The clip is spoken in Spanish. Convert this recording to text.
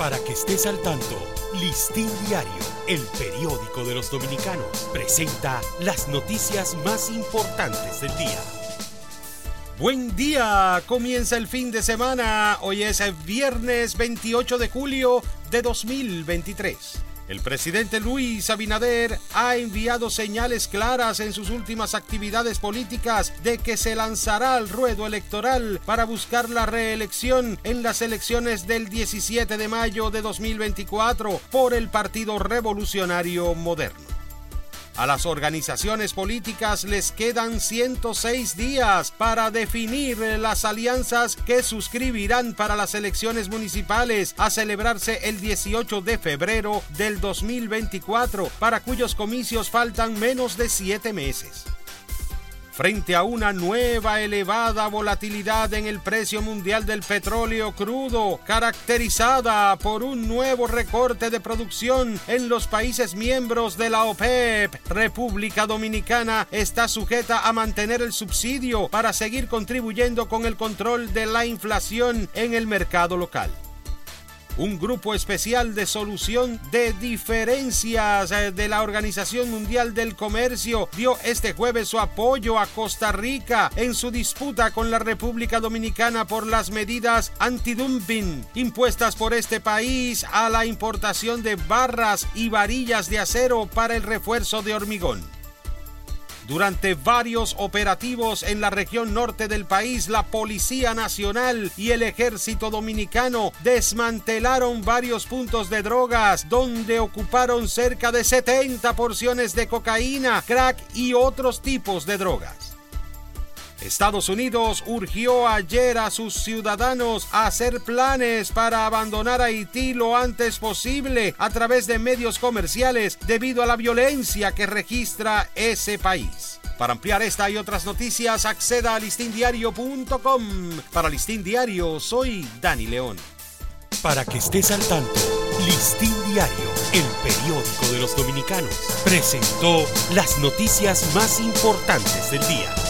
Para que estés al tanto, Listín Diario, el periódico de los dominicanos, presenta las noticias más importantes del día. Buen día, comienza el fin de semana. Hoy es el viernes 28 de julio de 2023. El presidente Luis Abinader ha enviado señales claras en sus últimas actividades políticas de que se lanzará al ruedo electoral para buscar la reelección en las elecciones del 17 de mayo de 2024 por el Partido Revolucionario Moderno. A las organizaciones políticas les quedan 106 días para definir las alianzas que suscribirán para las elecciones municipales a celebrarse el 18 de febrero del 2024, para cuyos comicios faltan menos de siete meses frente a una nueva elevada volatilidad en el precio mundial del petróleo crudo, caracterizada por un nuevo recorte de producción en los países miembros de la OPEP. República Dominicana está sujeta a mantener el subsidio para seguir contribuyendo con el control de la inflación en el mercado local un grupo especial de solución de diferencias eh, de la Organización Mundial del Comercio dio este jueves su apoyo a Costa Rica en su disputa con la República Dominicana por las medidas antidumping impuestas por este país a la importación de barras y varillas de acero para el refuerzo de hormigón. Durante varios operativos en la región norte del país, la Policía Nacional y el Ejército Dominicano desmantelaron varios puntos de drogas donde ocuparon cerca de 70 porciones de cocaína, crack y otros tipos de drogas. Estados Unidos urgió ayer a sus ciudadanos a hacer planes para abandonar Haití lo antes posible a través de medios comerciales debido a la violencia que registra ese país. Para ampliar esta y otras noticias, acceda a listindiario.com. Para Listín Diario, soy Dani León. Para que estés al tanto, Listín Diario, el periódico de los dominicanos, presentó las noticias más importantes del día.